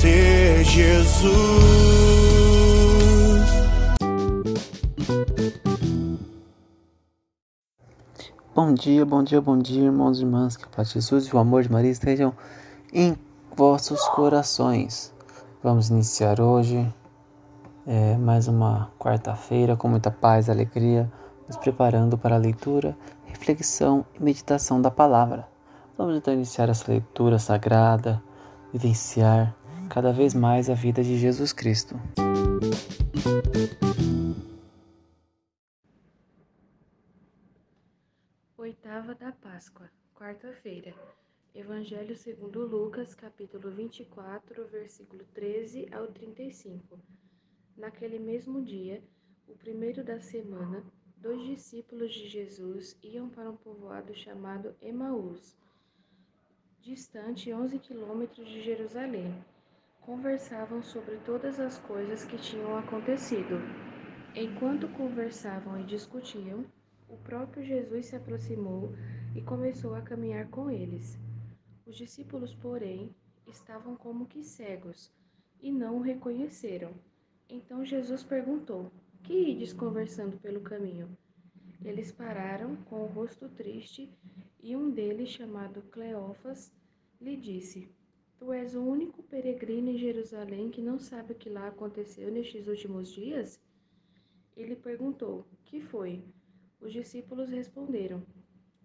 Ser Jesus. Bom dia, bom dia, bom dia, irmãos e irmãs. Que a paz de Jesus e o amor de Maria estejam em vossos corações. Vamos iniciar hoje é, mais uma quarta-feira com muita paz alegria, nos preparando para a leitura, reflexão e meditação da palavra. Vamos então iniciar essa leitura sagrada, vivenciar cada vez mais a vida de Jesus Cristo. Oitava da Páscoa, quarta-feira. Evangelho segundo Lucas, capítulo 24, versículo 13 ao 35. Naquele mesmo dia, o primeiro da semana, dois discípulos de Jesus iam para um povoado chamado Emaús, distante 11 quilômetros de Jerusalém conversavam sobre todas as coisas que tinham acontecido. Enquanto conversavam e discutiam, o próprio Jesus se aproximou e começou a caminhar com eles. Os discípulos, porém, estavam como que cegos e não o reconheceram. Então Jesus perguntou: Que ides conversando pelo caminho? Eles pararam com o rosto triste e um deles, chamado Cleófas, lhe disse: Tu és o único peregrino em Jerusalém que não sabe o que lá aconteceu nestes últimos dias? Ele perguntou: Que foi? Os discípulos responderam: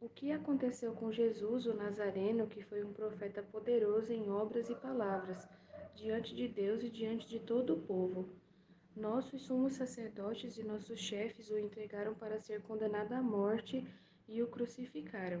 O que aconteceu com Jesus, o Nazareno, que foi um profeta poderoso em obras e palavras, diante de Deus e diante de todo o povo? Nossos sumos sacerdotes e nossos chefes o entregaram para ser condenado à morte e o crucificaram.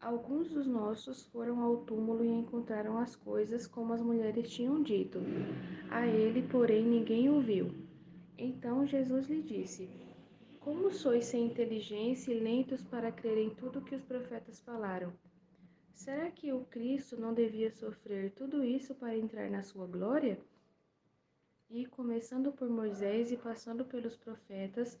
Alguns dos nossos foram ao túmulo e encontraram as coisas como as mulheres tinham dito. A ele, porém, ninguém ouviu. Então Jesus lhe disse: Como sois sem inteligência e lentos para crer em tudo que os profetas falaram? Será que o Cristo não devia sofrer tudo isso para entrar na sua glória? E, começando por Moisés e passando pelos profetas,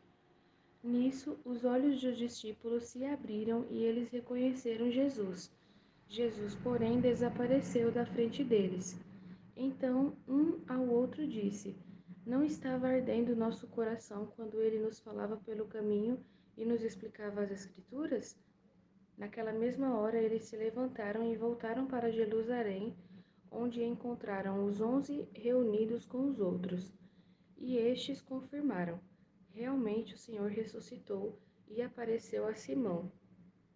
Nisso, os olhos dos discípulos se abriram e eles reconheceram Jesus. Jesus, porém, desapareceu da frente deles. Então, um ao outro disse: Não estava ardendo nosso coração quando ele nos falava pelo caminho e nos explicava as Escrituras? Naquela mesma hora, eles se levantaram e voltaram para Jerusalém, onde encontraram os onze reunidos com os outros. E estes confirmaram Realmente o Senhor ressuscitou e apareceu a Simão.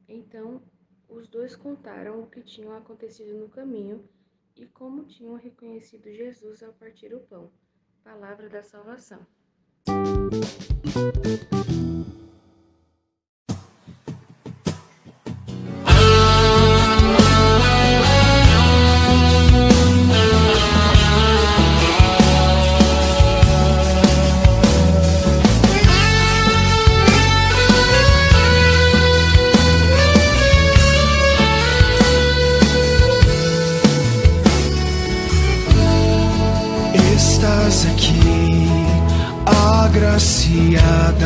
Então os dois contaram o que tinha acontecido no caminho e como tinham reconhecido Jesus ao partir o pão. Palavra da salvação. Estás aqui, agraciada.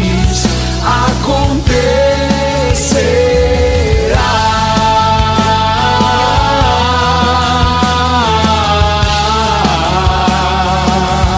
aconteça.